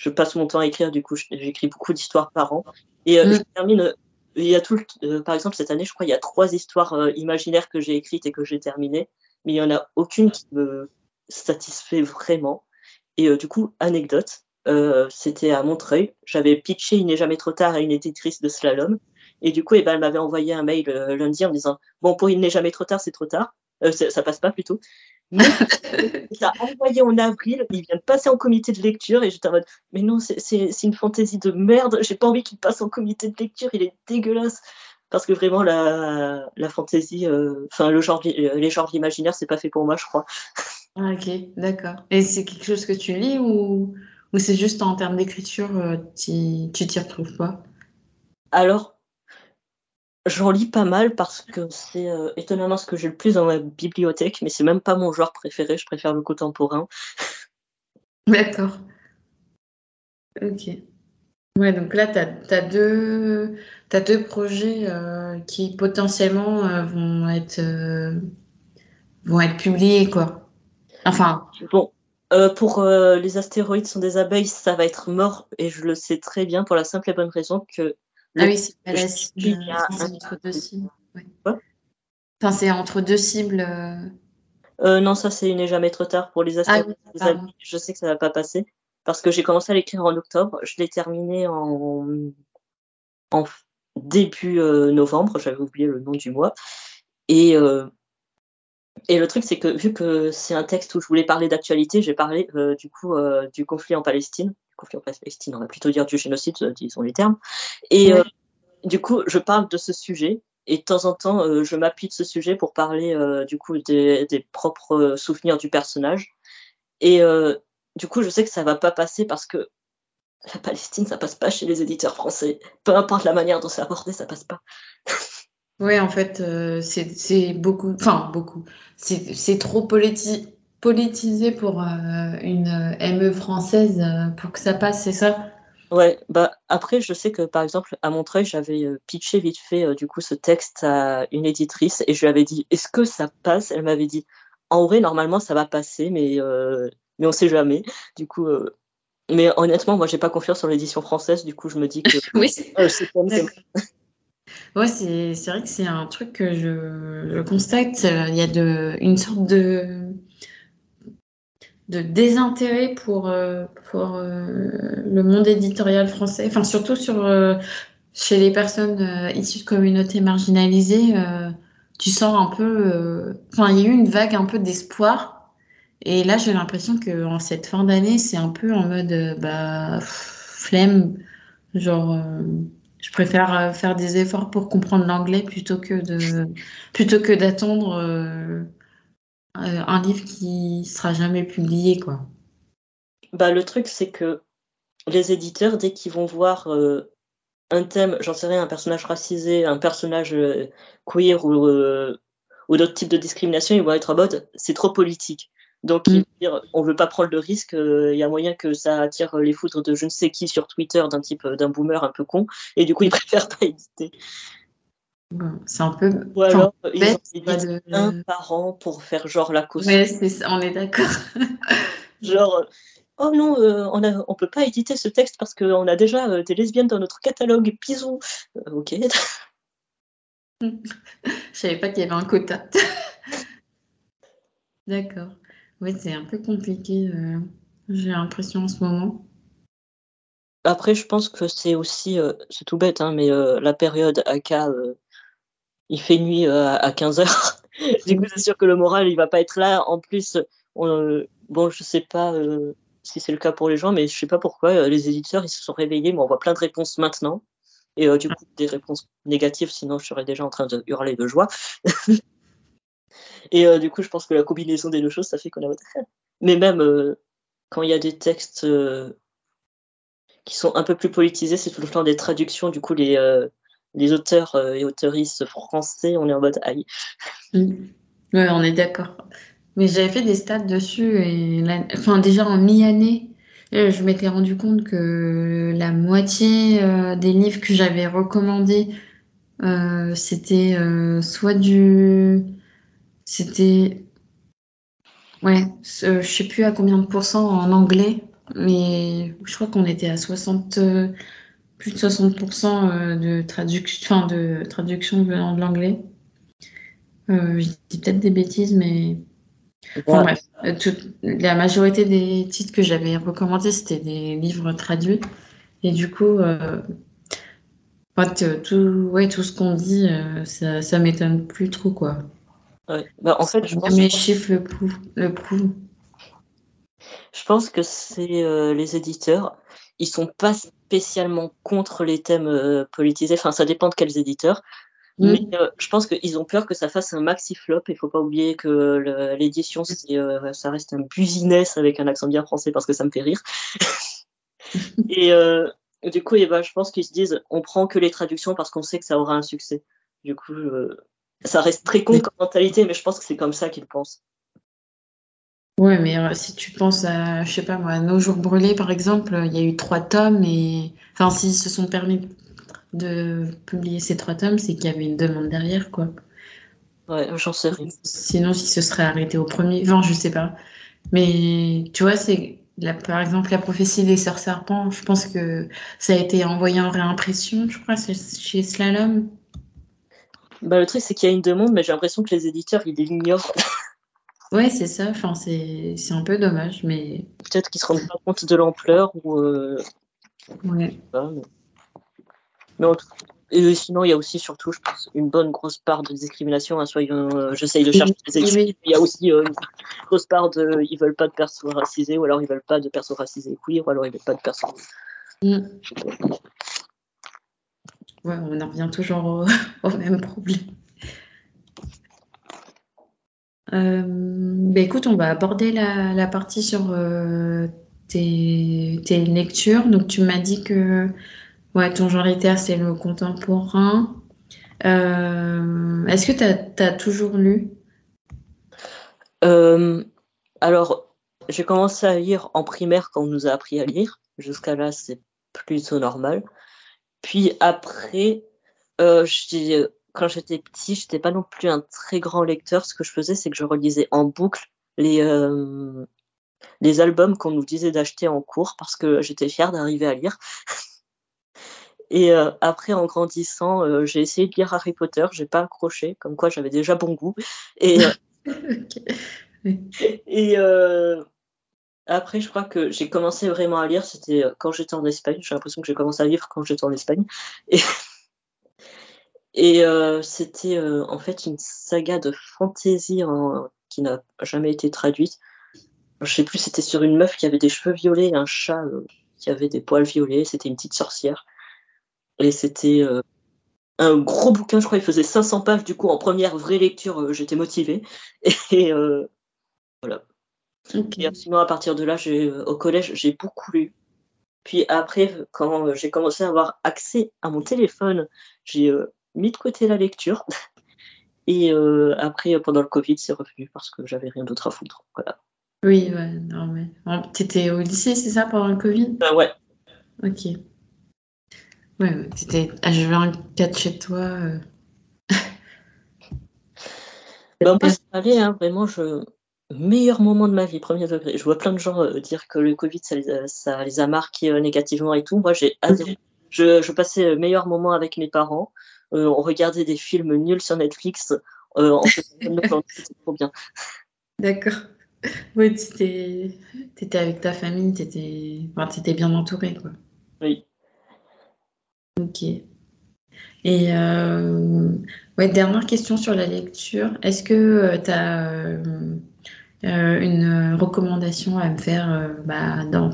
je, passe mon temps à écrire, du coup, j'écris beaucoup d'histoires par an. Et euh, je mm. termine. Il y a tout, euh, par exemple, cette année, je crois, il y a trois histoires euh, imaginaires que j'ai écrites et que j'ai terminées, mais il y en a aucune qui me satisfait vraiment. Et du coup, anecdote, euh, c'était à Montreuil. J'avais pitché Il n'est jamais trop tard à une éditrice de slalom. Et du coup, eh ben, elle m'avait envoyé un mail euh, lundi en me disant Bon, pour Il n'est jamais trop tard, c'est trop tard. Euh, ça passe pas plutôt. Mais [LAUGHS] il l'a envoyé en avril, il vient de passer en comité de lecture et j'étais en mode Mais non, c'est une fantaisie de merde, j'ai pas envie qu'il passe en comité de lecture, il est dégueulasse. Parce que vraiment, la, la fantaisie, enfin, le genre, les genres imaginaires, c'est pas fait pour moi, je crois. [LAUGHS] Ah, ok, d'accord. Et c'est quelque chose que tu lis ou ou c'est juste en termes d'écriture, euh, tu t'y retrouves pas? Alors, j'en lis pas mal parce que c'est euh, étonnamment ce que j'ai le plus dans ma bibliothèque, mais c'est même pas mon genre préféré, je préfère le contemporain. [LAUGHS] D'accord. Ok. Ouais, donc là, tu as, deux, deux projets euh, qui potentiellement vont, être, vont être publiés, quoi. Enfin. Bon, euh, pour euh, les astéroïdes sont des abeilles, ça va être mort et je le sais très bien pour la simple et bonne raison que. Ah oui, c'est pas la cible. entre deux cibles. Enfin, c'est entre deux cibles. Euh. non, ça, c'est il n'est jamais trop tard pour les ah astéroïdes. je sais que ça va pas passer parce que j'ai commencé à l'écrire en octobre. Je l'ai terminé en... en début novembre, j'avais oublié le nom du mois. Et, et le truc, c'est que vu que c'est un texte où je voulais parler d'actualité, j'ai parlé du coup du conflit en Palestine. Conflit en Palestine, on va plutôt dire du génocide, disons les termes. Et du coup, je parle de ce sujet et de temps en temps, euh, je m'appuie de ce sujet pour parler euh, du coup des, propres euh, souvenirs du personnage. Et du coup, je sais que ça va pas passer parce que la Palestine, ça passe pas chez les éditeurs français. Peu importe la manière dont c'est abordé, ça passe pas. Oui, en fait, c'est beaucoup, enfin beaucoup. C'est trop politisé pour une ME française pour que ça passe, c'est ça? Ouais, bah après, je sais que par exemple, à Montreuil, j'avais euh, pitché vite fait euh, du coup ce texte à une éditrice et je lui avais dit est-ce que ça passe? Elle m'avait dit en vrai, normalement, ça va passer, mais, euh, mais on sait jamais. Du coup, mais honnêtement, moi, j'ai pas confiance sur l'édition française, du coup, je me dis que [LAUGHS] oui, [LAUGHS] c'est Ouais, c'est vrai que c'est un truc que je, je constate. Il y a de, une sorte de de désintérêt pour, euh, pour euh, le monde éditorial français, enfin surtout sur, euh, chez les personnes issues de communautés marginalisées, tu sens un peu, enfin il y a eu une vague un peu d'espoir. Et là, j'ai l'impression que en cette fin d'année, c'est un peu en mode bah, flemme, genre je préfère faire des efforts pour comprendre l'anglais plutôt que de plutôt que d'attendre euh, un livre qui sera jamais publié, quoi. Bah, le truc, c'est que les éditeurs, dès qu'ils vont voir euh, un thème, j'en sais rien, un personnage racisé, un personnage euh, queer ou, ou d'autres types de discrimination, ils vont être en mode c'est trop politique. Donc, mm. dire, on veut pas prendre le risque, il y a moyen que ça attire les foudres de je ne sais qui sur Twitter d'un type d'un boomer un peu con, et du coup, ils [LAUGHS] préfèrent pas éditer. C'est un peu. Ou alors, ils ont un par an pour faire genre la cause. Ouais, c'est on est d'accord. [LAUGHS] genre, oh non, euh, on a, on peut pas éditer ce texte parce qu'on a déjà euh, des lesbiennes dans notre catalogue, bisous. Euh, ok. [LAUGHS] Je savais pas qu'il y avait un quota. [LAUGHS] d'accord. Oui, c'est un peu compliqué, j'ai l'impression en ce moment. Après, je pense que c'est aussi, c'est tout bête, hein, mais la période AK il fait nuit euh, à 15 heures. [LAUGHS] du coup, c'est sûr que le moral, il va pas être là. En plus, on, bon, je sais pas euh, si c'est le cas pour les gens, mais je sais pas pourquoi euh, les éditeurs, ils se sont réveillés, on voit plein de réponses maintenant. Et du coup, des réponses négatives, sinon je serais déjà en train de hurler de joie. [LAUGHS] et du coup, je pense que la combinaison des deux choses, ça fait qu'on a. mais même quand il y a des textes qui sont un peu plus politisés, c'est tout le temps des traductions. Du coup, les, les auteurs euh, et auteuristes français, on est en mode aïe. Mm. Oui, on est d'accord. Mais j'avais fait des stats dessus et enfin déjà en mi-année, euh, je m'étais rendu compte que la moitié euh, des livres que j'avais recommandés, c'était soit du, c'était, ouais, je sais plus à combien de pourcents en anglais, mais je crois qu'on était à 60 plus de 60% euh, de, traduction venant de l'anglais. Euh, je dis peut-être des bêtises, mais bref, euh, la majorité des titres que j'avais recommandés, c'était des livres traduits. Et du coup, tout, ouais, tout ce qu'on dit, ça, ça m'étonne plus trop. Quoi. Bah, en fait, je pense Mes chiffres le prouvent. Je pense que c'est les éditeurs ils sont pas spécialement contre les thèmes euh, politisés. Enfin, ça dépend de quels éditeurs. Mm. Mais euh, je pense qu'ils ont peur que ça fasse un maxi flop. Il faut pas oublier que l'édition, euh, ça reste un business avec un accent bien français parce que ça me fait rire. [LAUGHS] et du coup, bah, je pense qu'ils se disent, on prend que les traductions parce qu'on sait que ça aura un succès. Du coup, ça reste très con comme mentalité, mais je pense que c'est comme ça qu'ils pensent. Ouais, mais euh, si tu penses à, je sais pas moi, Nos jours brûlés par exemple, il y a eu trois tomes et, enfin, s'ils se sont permis de publier ces trois tomes, c'est qu'il y avait une demande derrière, quoi. Ouais, j'en sais rien. Sinon, s'ils se seraient arrêtés au premier, enfin, je sais pas. Mais tu vois, c'est par exemple la prophétie des sœurs serpents. Je pense que ça a été envoyé en réimpression, je crois, chez Slalom. Bah, le truc, c'est qu'il y a une demande, mais j'ai l'impression que les éditeurs, ils l'ignorent. [LAUGHS] Ouais, c'est ça. Enfin, c'est un peu dommage, mais. Peut-être qu'ils se rendent pas compte de l'ampleur ou. Euh, ouais. mais... mais... en tout Et sinon, il y a aussi, surtout, je pense, une bonne grosse part de discrimination. Hein, soyons, j'essaye de chercher des excuses. Il y a aussi une grosse part de. Ils veulent pas de personnes racisées, ou alors ils veulent pas de personnes racisées queer, ou alors ils veulent pas de personnes. Mm. Ouais, on en revient toujours au, [LAUGHS] au même problème. Euh, bah, écoute, on va aborder la, partie sur euh, tes, lectures. Donc, tu m'as dit que ouais, ton genre littéraire, c'est le contemporain. Euh, est-ce que tu as, toujours lu? Alors, j'ai commencé à lire en primaire quand on nous a appris à lire. Jusqu'à là, c'est plutôt normal. Puis après, j'ai quand j'étais petit, j'étais pas non plus un très grand lecteur. Ce que je faisais, c'est que je relisais en boucle les, euh, les albums qu'on nous disait d'acheter en cours parce que j'étais fière d'arriver à lire. [LAUGHS] Et euh, après, en grandissant, euh, j'ai essayé de lire Harry Potter. J'ai pas accroché, comme quoi j'avais déjà bon goût. Et, [LAUGHS] et après, je crois que j'ai commencé vraiment à lire. C'était quand j'étais en Espagne. J'ai l'impression que j'ai commencé à lire quand j'étais en Espagne. Et [LAUGHS] et euh, c'était euh, en fait une saga de fantasy qui n'a jamais été traduite. Je sais plus, c'était sur une meuf qui avait des cheveux violets et un chat euh, qui avait des poils violets. C'était une petite sorcière. Et c'était un gros bouquin, je crois, il faisait 500 pages. Du coup, en première vraie lecture, j'étais motivée. [LAUGHS] Et voilà. Et sinon, à partir de là, au collège, j'ai beaucoup lu. Puis après, quand j'ai commencé à avoir accès à mon téléphone, j'ai mis de côté la lecture. [LAUGHS] Et euh, après, pendant le Covid, c'est revenu parce que j'avais rien d'autre à foutre. Voilà. Oui, ouais, non, mais. T'étais au lycée, c'est ça, pendant le Covid? Bah, Ouais. Ok. Ouais, ouais t'étais H24 chez toi. Euh. [LAUGHS] bah, moi, ça allait, hein, vraiment, je. Meilleur moment de ma vie, premier degré. Je vois plein de gens euh, dire que le Covid, ça les a, ça les a marqués négativement et tout. Moi, j'ai je, je, passais le meilleur moment avec mes parents. Euh, on regardait des films nuls sur Netflix. Euh, en c'était [LAUGHS] trop bien. D'accord. Oui, tu étais avec ta famille, tu étais... Enfin, bien entouré. Quoi. Oui. Ok. Et euh, ouais, dernière question sur la lecture. Est-ce que tu as une recommandation à me faire bah, dans,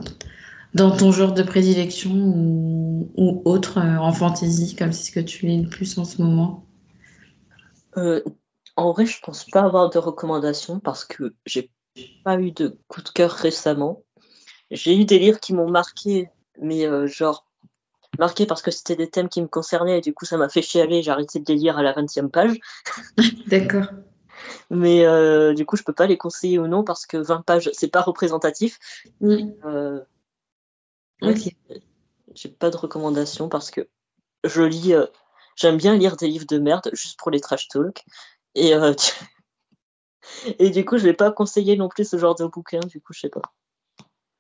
dans ton genre de prédilection ou, autre euh, en fantasy, comme c'est ce que tu lis le plus en ce moment? Euh, En vrai, je pense pas avoir de recommandations parce que j'ai pas eu de coup de cœur récemment. J'ai eu des livres qui m'ont marqué, mais euh, genre marqué parce que c'était des thèmes qui me concernaient et du coup ça m'a fait chialer, j'ai arrêté de les lire à la 20e page. [LAUGHS] [LAUGHS] D'accord. Mais du coup, je peux pas les conseiller ou non parce que 20 pages, c'est pas représentatif. Mm. J'ai pas de recommandation parce que je lis. Euh, j'aime bien lire des livres de merde juste pour les trash talk. Et, euh, [LAUGHS] et du coup, je vais pas conseiller non plus ce genre de bouquin. Du coup, je sais pas.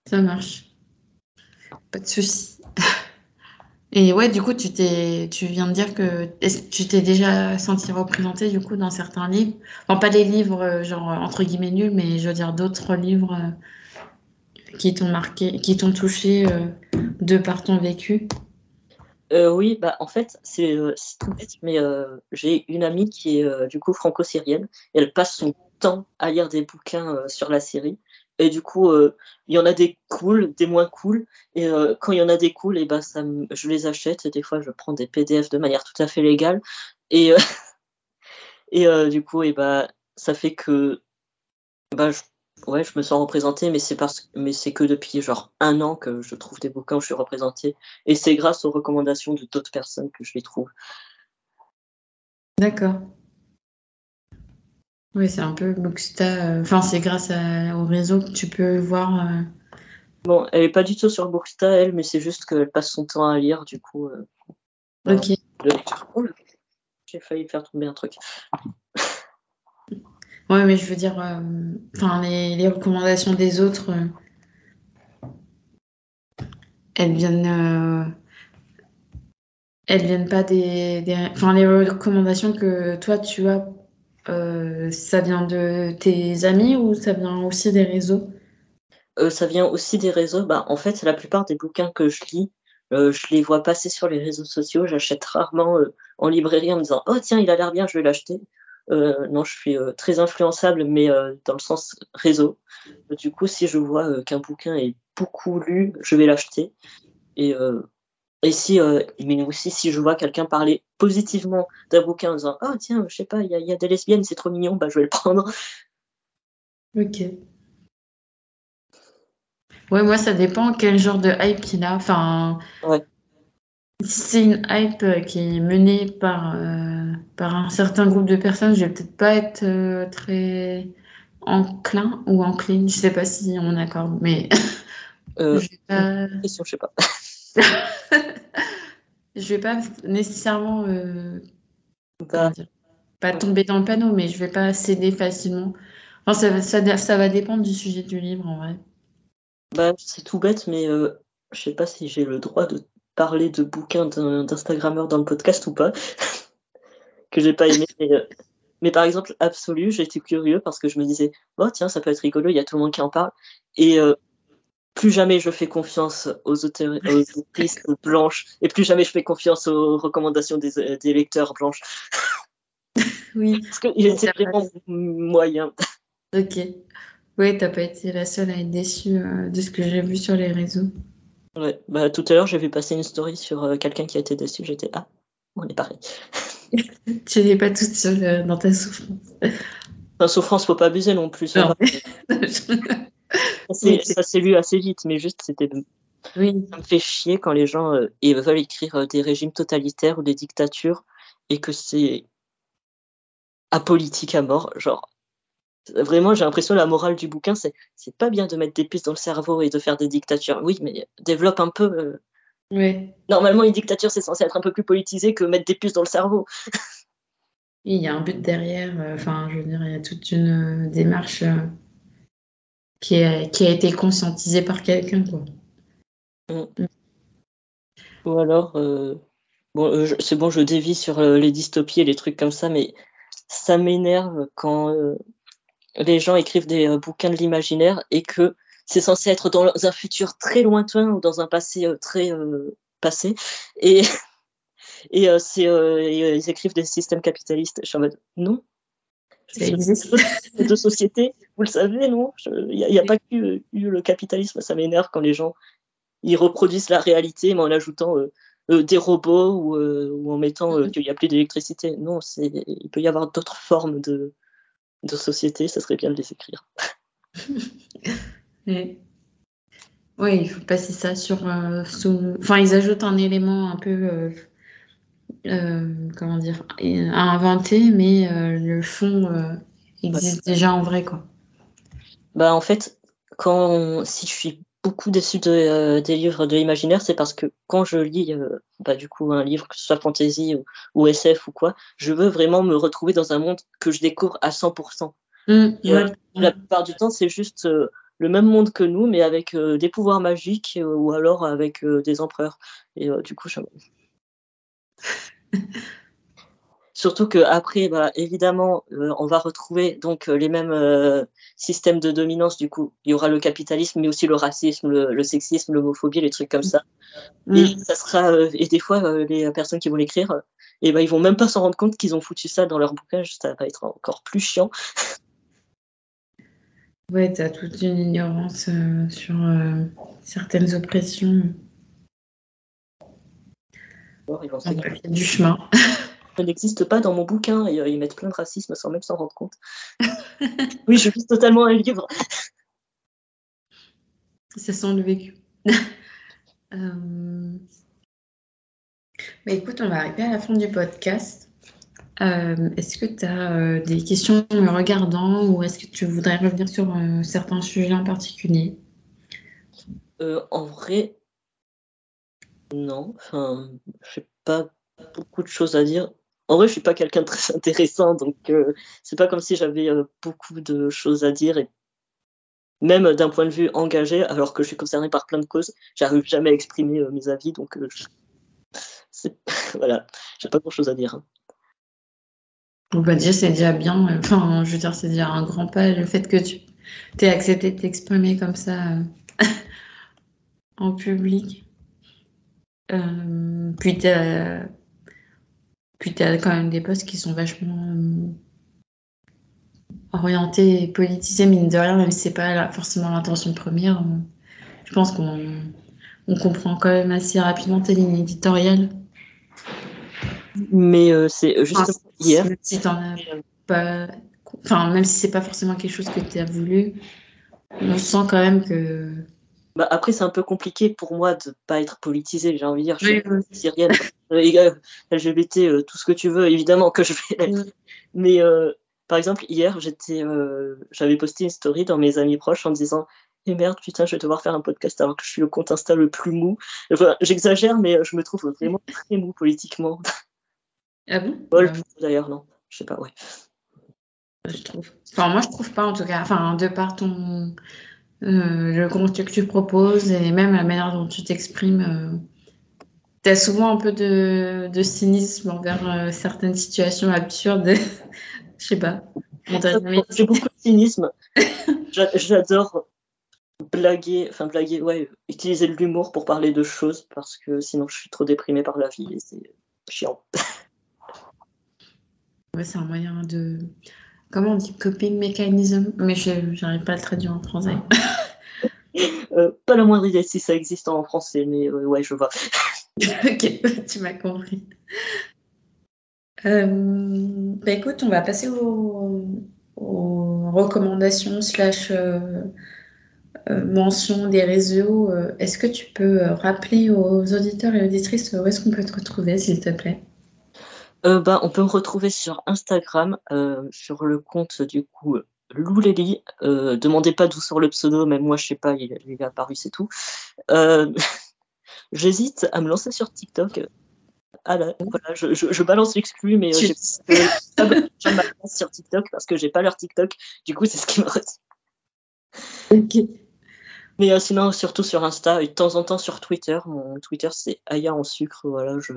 Ça marche. Pas de souci. [LAUGHS] Et ouais, du coup, tu t'es, tu viens de dire que tu t'es déjà senti représenté du coup dans certains livres? Enfin, pas les livres euh, genre entre guillemets nuls, mais je veux dire d'autres livres qui t'ont marqué, qui t'ont touché euh, de par ton vécu? Euh, Oui, bah, en fait, c'est euh, tout bête, mais j'ai une amie qui est du coup franco-syrienne elle passe son temps à lire des bouquins sur la Syrie. Et du coup, il y en a des cool, des moins cool. Et quand il y en a des cool, et bah, ça je les achète. Et des fois, je prends des PDF de manière tout à fait légale. Et, [LAUGHS] et du coup, et bah, ça fait que bah, je Ouais, je me sens représentée, mais c'est parce mais c'est que depuis genre un an que je trouve des bouquins où je suis représentée. Et c'est grâce aux recommandations de d'autres personnes que je les trouve. D'accord. Oui, c'est un peu Booksta. Euh, enfin, c'est grâce au réseau que tu peux voir. Euh. Bon, elle est pas du tout sur Booksta, elle, mais c'est juste qu'elle passe son temps à lire, du coup. Euh, ok. J'ai failli faire tomber un truc. Ouais, mais je veux dire, euh, enfin, les, recommandations des autres, euh, elles viennent, euh, elles viennent pas des, enfin, les recommandations que toi tu as, ça vient de tes amis ou ça vient aussi des réseaux? Ça vient aussi des réseaux. Bah, en fait, la plupart des bouquins que je lis, je les vois passer sur les réseaux sociaux. J'achète rarement en librairie en me disant Oh, tiens, il a l'air bien, je vais l'acheter. Non, je suis très influençable, mais dans le sens réseau. Du coup, si je vois qu'un bouquin est beaucoup lu, je vais l'acheter. Et, et si, mais aussi si je vois quelqu'un parler positivement d'un bouquin en disant Oh, tiens, je sais pas, il y, y, a des lesbiennes, c'est trop mignon, bah, je vais le [LAUGHS] prendre. Ok. Ouais, moi, ça dépend quel genre de hype il a. Enfin, si c'est une hype euh, qui est menée par, euh, par un certain groupe de personnes, je vais peut-être pas être euh, très enclin ou encline. Je sais pas si on accorde, mais [LAUGHS] je vais pas... je sais pas. [LAUGHS] je vais pas nécessairement bah. pas tomber dans le panneau, mais je vais pas céder facilement. Enfin, ça, ça, ça va dépendre du sujet du livre en vrai. Bah, c'est tout bête, mais euh, je sais pas si j'ai le droit de parler de bouquins d'Instagrammeur dans le podcast ou pas, [LAUGHS] que j'ai pas aimé. Euh, mais, par exemple, Absolu, j'ai été curieux parce que je me disais, oh tiens, ça peut être rigolo, il y a tout le monde qui en parle. Et euh, plus jamais je fais confiance aux, auteurs, aux [LAUGHS] autrices blanches, et plus jamais je fais confiance aux recommandations des, des lecteurs blanches. [LAUGHS] Oui. parce que c'est vraiment moyen. Ok. Oui, t'as pas été la seule à être déçue euh, de ce que j'ai vu sur les réseaux. Ouais, bah tout à l'heure j'ai vu passer une story sur euh, quelqu'un qui a été déçu. J'étais ah, on est pareil. [LAUGHS] tu n'es pas toute seule euh, dans ta souffrance. La souffrance, faut pas abuser non plus. Ça, [LAUGHS] s'est lu assez vite, mais juste c'était. Oui. Ça me fait chier quand les gens veulent écrire des régimes totalitaires ou des dictatures et que c'est apolitique à mort. Genre, Vraiment, j'ai l'impression la morale du bouquin, c'est c'est pas bien de mettre des puces dans le cerveau et de faire des dictatures. Oui, mais développe un peu. Euh. Oui. Normalement, une dictature, c'est censé être un peu plus politisé que mettre des puces dans le cerveau. il y a un but derrière. Euh, enfin, je veux dire, il y a toute une euh, démarche qui, a, qui a été conscientisée par quelqu'un, quoi. Mm. Mm. Ou alors, bon, c'est bon, je dévie sur les dystopies et les trucs comme ça, mais ça m'énerve quand les gens écrivent des euh, bouquins de l'imaginaire et que c'est censé être dans un futur très lointain ou dans un passé euh, très euh, passé. Et, [LAUGHS] et, c'est, ils écrivent des systèmes capitalistes. Je suis en mode, non. Ça existe. de société, vous le savez, non? Il n'y a, pas que le capitalisme, ça m'énerve quand les gens ils reproduisent la réalité mais en ajoutant des robots ou, ou en mettant mm-hmm. qu'il n'y a plus d'électricité. Non, il peut y avoir d'autres formes de, de société, ça serait bien de les écrire. [LAUGHS] oui. il faut passer ça sur. Euh, enfin, ils ajoutent un élément un peu. Euh, euh, comment dire À inventer, mais le fond existe déjà en vrai, quoi. Bah, en fait, quand si je suis beaucoup déçue de, des livres de l'imaginaire, c'est parce que quand je lis bah, du coup un livre, que ce soit fantasy ou, SF ou quoi, je veux vraiment me retrouver dans un monde que je découvre à 100%. Mmh, la plupart du temps, c'est juste euh, le même monde que nous, mais avec euh, des pouvoirs magiques euh, ou alors avec des empereurs. Et du coup, je... [LAUGHS] Surtout qu'après, bah, évidemment, on va retrouver donc les mêmes systèmes de dominance. Du coup, il y aura le capitalisme, mais aussi le racisme, le, sexisme, l'homophobie, les trucs comme ça. Et mmh. ça sera, et des fois, les personnes qui vont l'écrire, et ben, ils vont même pas s'en rendre compte qu'ils ont foutu ça dans leur bouquage. Ça va être encore plus chiant. [LAUGHS] Ouais, tu as toute une ignorance euh, sur euh, certaines oppressions. ils vont du chemin. [LAUGHS] Ça n'existe pas dans mon bouquin et euh, ils mettent plein de racisme sans même s'en rendre compte. [LAUGHS] oui, je lis totalement un livre. Ça sent le vécu. Bah, écoute, on va arriver à la fin du podcast. Euh, est-ce que tu as euh, des questions en me regardant ou est-ce que tu voudrais revenir sur euh, certains sujets en particulier? En vrai, non. Enfin, je n'ai pas beaucoup de choses à dire. En vrai, je suis pas quelqu'un de très [LAUGHS] intéressant, donc c'est pas comme si j'avais beaucoup de choses à dire. Et même d'un point de vue engagé, alors que je suis concerné par plein de causes, j'arrive jamais à exprimer mes avis, donc [LAUGHS] [LAUGHS] voilà, j'ai pas grand chose à dire. Hein. On va dire c'est déjà bien. Euh, enfin, je veux dire, c'est déjà un grand pas le fait que tu aies accepté de t'exprimer comme ça euh, en public. Euh, puis tu as, puis quand même des postes qui sont vachement euh, orientés et politisés, mine de rien, même si c'est pas forcément l'intention première. je pense qu'on on comprend quand même assez rapidement tes lignes éditoriales. Mais euh, c'est juste hier. Si t'en as pas, enfin même si c'est pas forcément quelque chose que tu as voulu, on sent quand même que bah, après, c'est un peu compliqué pour moi de pas être politisé, j'ai envie de dire. Je suis syrienne, LGBT, euh, tout ce que tu veux, évidemment que je vais l'être. Mais euh, par exemple, hier, j'étais, euh, j'avais posté une story dans mes amis proches en disant et eh merde, putain, je vais devoir faire un podcast alors que je suis le compte Insta le plus mou. J'exagère, mais je me trouve vraiment très mou politiquement. Ah bon? D'ailleurs, non. Je sais pas, ouais. Je trouve. Enfin, moi, je trouve pas, en tout cas. Enfin, de par ton euh, le contenu que tu proposes et même la manière dont tu t'exprimes. Euh, tu as souvent un peu de, de cynisme envers euh, certaines situations absurdes. [LAUGHS] Je sais pas. J'ai beaucoup de cynisme. [LAUGHS] J'adore blaguer, enfin blaguer, ouais, utiliser l'humour pour parler de choses parce que sinon je suis trop déprimée par la vie et c'est chiant. [LAUGHS] Ouais, c'est un moyen de, Comment on dit coping mechanism? Mais je n'arrive pas à le traduire en français. Euh, pas la moindre idée si ça existe en français, mais euh, ouais, je vois. [LAUGHS] ok, [LAUGHS] tu m'as compris. Euh, bah écoute, on va passer aux, recommandations slash mentions des réseaux. Est-ce que tu peux rappeler aux auditeurs et auditrices où est-ce qu'on peut te retrouver, s'il te plaît? Euh, bah, on peut me retrouver sur Instagram, euh, sur le compte du coup Louleli. Euh, demandez pas d'où sort le pseudo, même moi je sais pas, il, est apparu, c'est tout. [LAUGHS] J'hésite à me lancer sur TikTok. Ah là, voilà, je, balance l'exclu, mais j'ai pas [LAUGHS] ma place sur TikTok parce que j'ai pas leur TikTok. Du coup, c'est ce qui me retient. Ok. Mais sinon, surtout sur Insta et de temps en temps sur Twitter. Mon Twitter, c'est Aya en sucre. Voilà, je,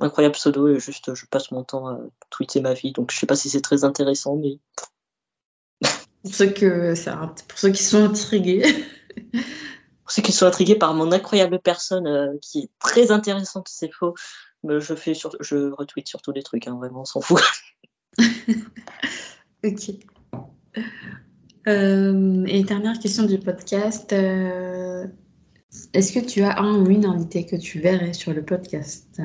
incroyable pseudo et juste je passe mon temps à tweeter ma vie. Donc je sais pas si c'est très intéressant, mais. pour, ceux que, pour ceux qui sont intrigués. [LAUGHS] pour ceux qui sont intrigués par mon incroyable personne euh, qui est très intéressante, c'est faux. Mais je fais sur, je retweet sur tous les trucs, hein, vraiment, on s'en fout. [LAUGHS] ok. Euh, et dernière question du podcast. Euh, est-ce que tu as un ou une invité que tu verrais sur le podcast?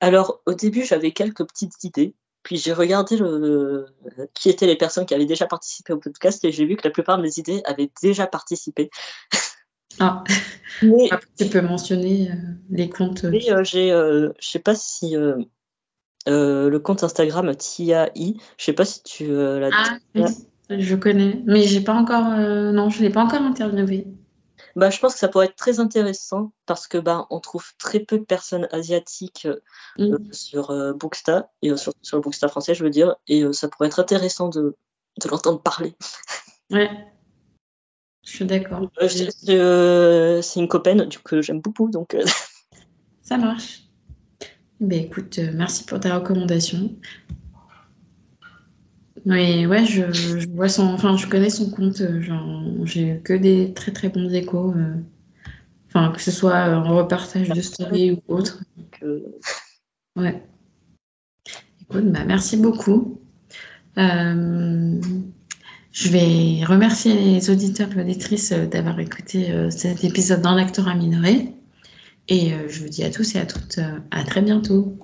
Alors, au début, j'avais quelques petites idées. Puis j'ai regardé le, qui étaient les personnes qui avaient déjà participé au podcast et j'ai vu que la plupart de mes idées avaient déjà participé. [LAUGHS] Ah, mais, tu peux mentionner euh, les comptes. Oui, euh, j'ai, euh, je sais pas si le compte Instagram TIAI, je sais pas si tu l'as. Ah, oui, je connais, mais j'ai pas encore, non, je l'ai pas encore interviewé. Bah, je pense que ça pourrait être très intéressant parce que bah, on trouve très peu de personnes asiatiques euh, mm. sur euh, Booksta et euh, sur, le Booksta français, je veux dire, et ça pourrait être intéressant de, de l'entendre parler. [LAUGHS] Ouais, je suis d'accord. c'est une copaine du que j'aime beaucoup, donc. [LAUGHS] ça marche. Ben, écoute, merci pour ta recommandation. Oui, ouais, je, vois son, enfin, je connais son compte. Euh, j'ai eu que des très très bons échos. Euh, enfin, que ce soit en repartage de story ou autre. ouais. Écoute, bah, merci beaucoup. Euh, je vais remercier les auditeurs et auditrices d'avoir écouté cet épisode dans l'acteur à minoré. Et je vous dis à tous et à toutes à très bientôt.